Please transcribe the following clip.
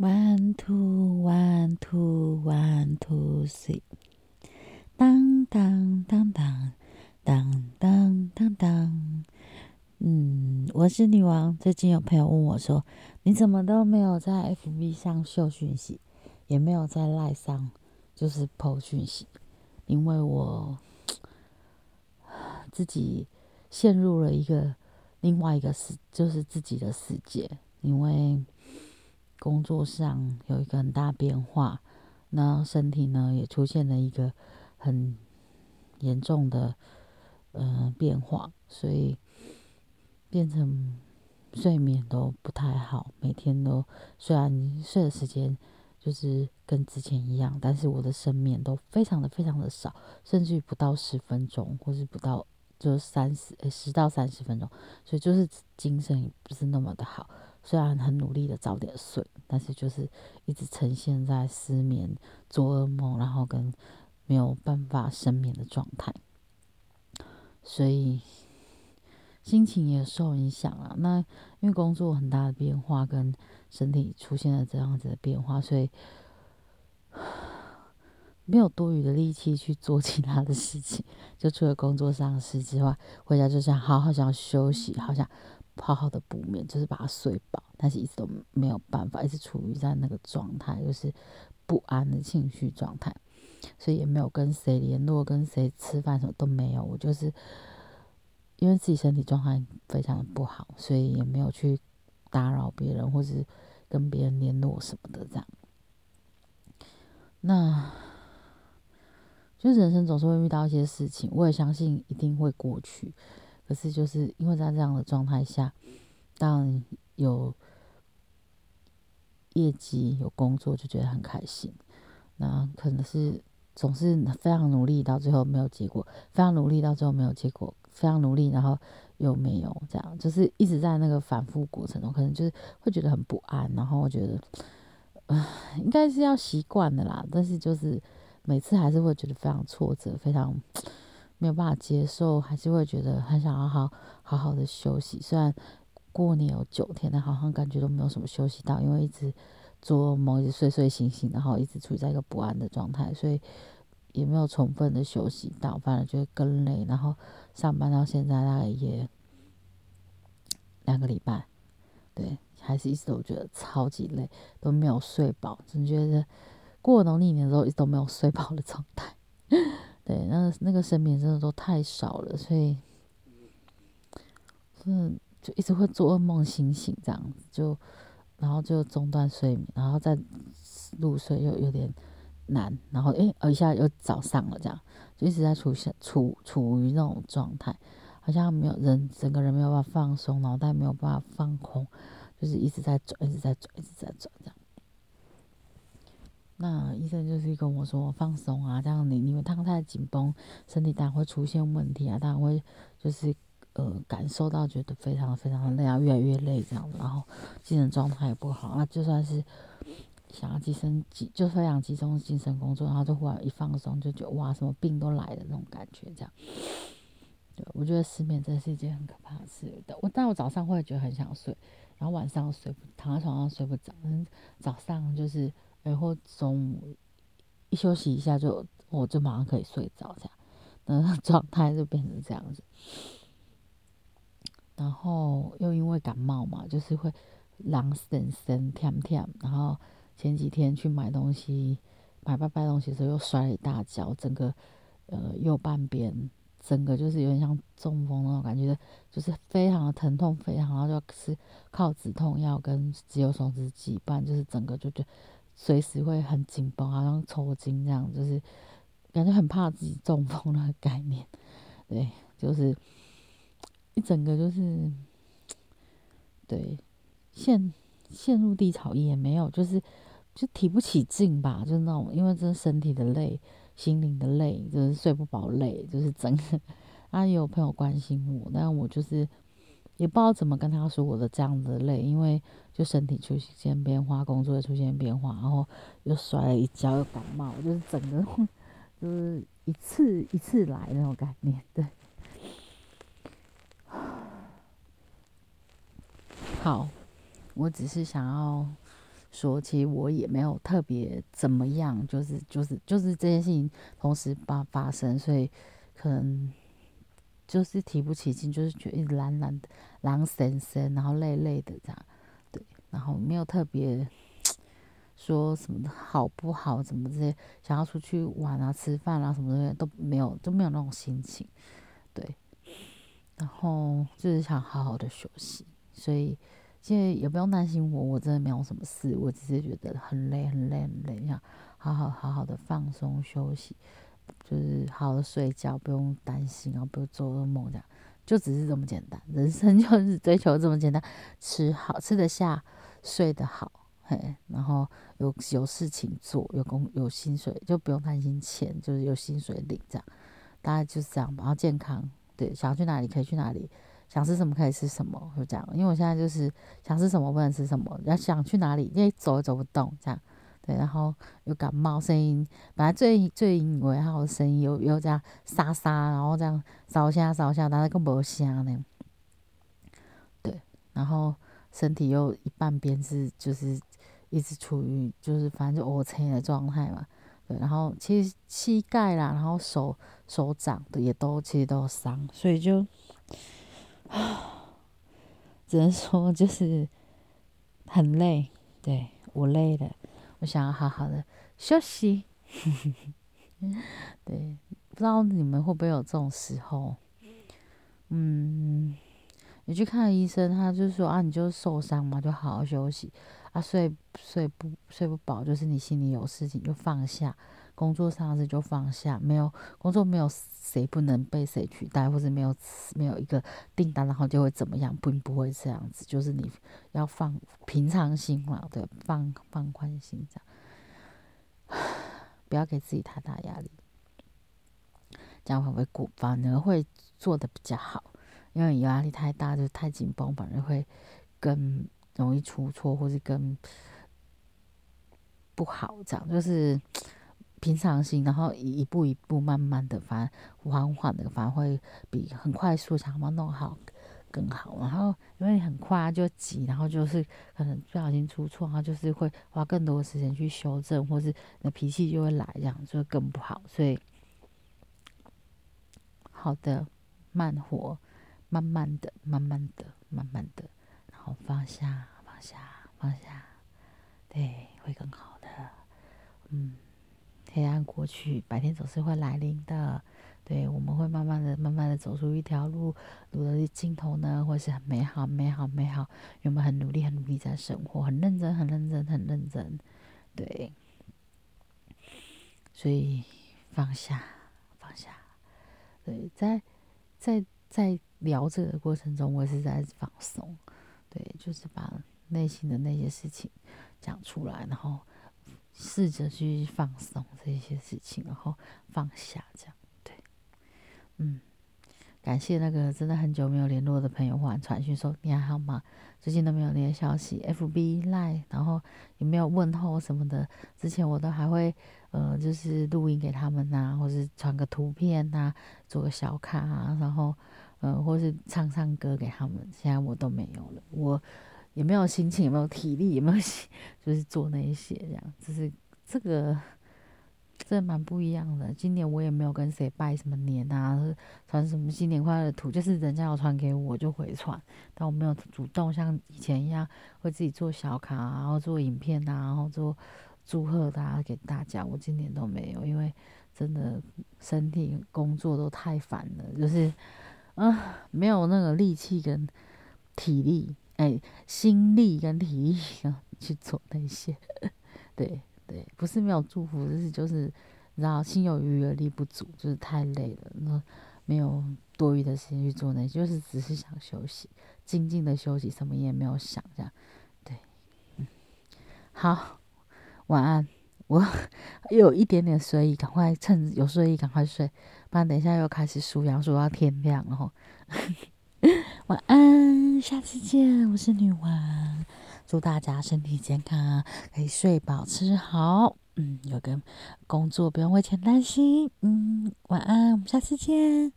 One two one two one two three，当当当当当当当当。嗯，我是女王。最近有朋友问我说：“你怎么都没有在 FB 上秀讯息，也没有在赖上就是 PO 讯息？”因为我自己陷入了一个另外一个世，就是自己的世界，因为。工作上有一个很大变化，那身体呢也出现了一个很严重的呃变化，所以变成睡眠都不太好，每天都虽然睡的时间就是跟之前一样，但是我的睡眠都非常的非常的少，甚至于不到十分钟，或是不到就三十十到三十分钟，所以就是精神也不是那么的好。虽然很努力的早点睡，但是就是一直呈现在失眠、做噩梦，然后跟没有办法深眠的状态，所以心情也受影响了。那因为工作很大的变化，跟身体出现了这样子的变化，所以没有多余的力气去做其他的事情。就除了工作上的事之外，回家就想好好想休息，好想。好好的补眠，就是把它睡饱，但是一直都没有办法，一直处于在那个状态，就是不安的情绪状态，所以也没有跟谁联络，跟谁吃饭什么都没有。我就是因为自己身体状态非常的不好，所以也没有去打扰别人，或是跟别人联络什么的这样。那就是人生总是会遇到一些事情，我也相信一定会过去。可是就是因为在这样的状态下，当有业绩、有工作，就觉得很开心。那可能是总是非常努力，到最后没有结果；非常努力，到最后没有结果；非常努力，然后又没有这样，就是一直在那个反复过程中，可能就是会觉得很不安。然后我觉得，呃，应该是要习惯的啦。但是就是每次还是会觉得非常挫折，非常。没有办法接受，还是会觉得很想要好好好的休息。虽然过年有九天，但好像感觉都没有什么休息到，因为一直做梦，一直睡睡醒醒，然后一直处在一个不安的状态，所以也没有充分的休息到，反而觉得更累。然后上班到现在大概也两个礼拜，对，还是一直都觉得超级累，都没有睡饱，总觉得过农历年的时候一直都没有睡饱的状态。对，那那个睡眠真的都太少了，所以，嗯，就一直会做噩梦，醒醒这样子，就然后就中断睡眠，然后再入睡又有点难，然后诶，一下又早上了，这样就一直在处现处处于那种状态，好像没有人整个人没有办法放松，脑袋没有办法放空，就是一直在转，一直在转，一直在转这样。那医生就是跟我说放松啊，这样你因为汤太紧绷，身体当然会出现问题啊，当然会就是呃感受到觉得非常非常的累啊，越来越累这样，然后精神状态也不好那就算是想要集中集就非常集中精神工作，然后就忽然一放松，就觉得哇什么病都来了那种感觉这样。对，我觉得失眠真是一件很可怕的事。我但我早上会觉得很想睡，然后晚上睡不躺在床上睡不着，嗯，早上就是。然后中午一休息一下，就我就马上可以睡着，这样，那 状态就变成这样子。然后又因为感冒嘛，就是会狼神神跳跳。然后前几天去买东西，买拜拜东西的时候又摔了一大跤，整个呃右半边整个就是有点像中风那种感觉，就是非常的疼痛，非常，然后就是靠止痛药跟肌肉松弛剂，不然就是整个就就。随时会很紧绷，好像抽筋这样，就是感觉很怕自己中风那个概念。对，就是一整个就是对陷陷入低潮也没有，就是就提不起劲吧，就是那种因为这身体的累、心灵的累，就是睡不饱累，就是整个 啊也有朋友关心我，但我就是。也不知道怎么跟他说我的这样的累，因为就身体出现变化，工作也出现变化，然后又摔了一跤，又感冒，就是整个就是一次一次来那种概念。对，好，我只是想要说，其实我也没有特别怎么样，就是就是就是这件事情同时发发生，所以可能就是提不起劲，就是觉得懒懒的、懒神神，然后累累的这样，对，然后没有特别说什么好不好，怎么这些想要出去玩啊、吃饭啊什么的都没有，都没有那种心情，对，然后就是想好好的休息，所以。现在也不用担心我，我真的没有什么事，我只是觉得很累，很累，很累，想好好好好的放松休息，就是好好睡觉，不用担心，然后不用做噩梦，这样就只是这么简单。人生就是追求这么简单，吃好吃得下，睡得好，嘿，然后有有事情做，有工有薪水，就不用担心钱，就是有薪水领，这样大概就是这样吧。然后健康，对，想要去哪里可以去哪里。想吃什么可以吃什么，就这样。因为我现在就是想吃什么不能吃什么，要想去哪里，因为走也走不动，这样。对，然后又感冒，声音本来最最以为还有声音，又又这样沙沙，然后这样烧下烧下，但是更无声呢。对，然后身体又一半边是就是一直处于就是反正就 O C 的状态嘛。对，然后其实膝盖啦，然后手手掌的也都其实都有伤，所以就。啊，只能说就是很累，对我累了，我想要好好的休息。对，不知道你们会不会有这种时候？嗯，你去看医生，他就说啊，你就受伤嘛，就好好休息啊，睡睡不睡不饱，就是你心里有事情就放下。工作上是就放下，没有工作没有谁不能被谁取代，或者没有没有一个订单，然后就会怎么样，并不会这样子。就是你要放平常心嘛，对，放放宽心这样，不要给自己太大压力，这样会不会过？反而会做的比较好，因为压力太大就太紧绷，反而会更容易出错，或是更不好。这样就是。平常心，然后一步一步慢慢的，反而缓缓的，反而会比很快速想要弄好更好。然后因为你很快就急，然后就是可能不小心出错，然后就是会花更多的时间去修正，或是你的脾气就会来，这样就会更不好。所以好的，慢活，慢慢的，慢慢的，慢慢的，然后放下，放下，放下，对，会更好的，嗯。黑暗过去，白天总是会来临的。对，我们会慢慢的、慢慢的走出一条路，路的尽头呢，会是很美好、美好、美好。因为我们很努力、很努力在生活，很认真、很认真、很认真。对，所以放下，放下。对，在在在聊这个过程中，我是在放松。对，就是把内心的那些事情讲出来，然后。试着去放松这些事情，然后放下，这样对，嗯，感谢那个真的很久没有联络的朋友忽然传讯说你还好吗？最近都没有那些消息，FB Line，然后也没有问候什么的。之前我都还会呃，就是录音给他们呐，或是传个图片呐，做个小卡啊，然后呃，或是唱唱歌给他们。现在我都没有了，我。也没有心情，也没有体力，也没有 就是做那一些这样，就是这个真的蛮不一样的。今年我也没有跟谁拜什么年啊，传什么新年快乐图，就是人家要传给我就回传，但我没有主动像以前一样会自己做小卡，然后做影片啊，然后做祝贺大家给大家。我今年都没有，因为真的身体工作都太烦了，就是啊没有那个力气跟体力。哎，心力跟体力啊，去做那些，对对，不是没有祝福，就是就是，你知道，心有余而力不足，就是太累了，那没有多余的时间去做那些，就是只是想休息，静静的休息，什么也没有想，这样，对，嗯，好，晚安，我有一点点睡意，赶快趁有睡意赶快睡，不然等一下又开始数羊，数到天亮了。晚安，下次见。我是女王，祝大家身体健康，可以睡饱吃好。嗯，有个工作不用为钱担心。嗯，晚安，我们下次见。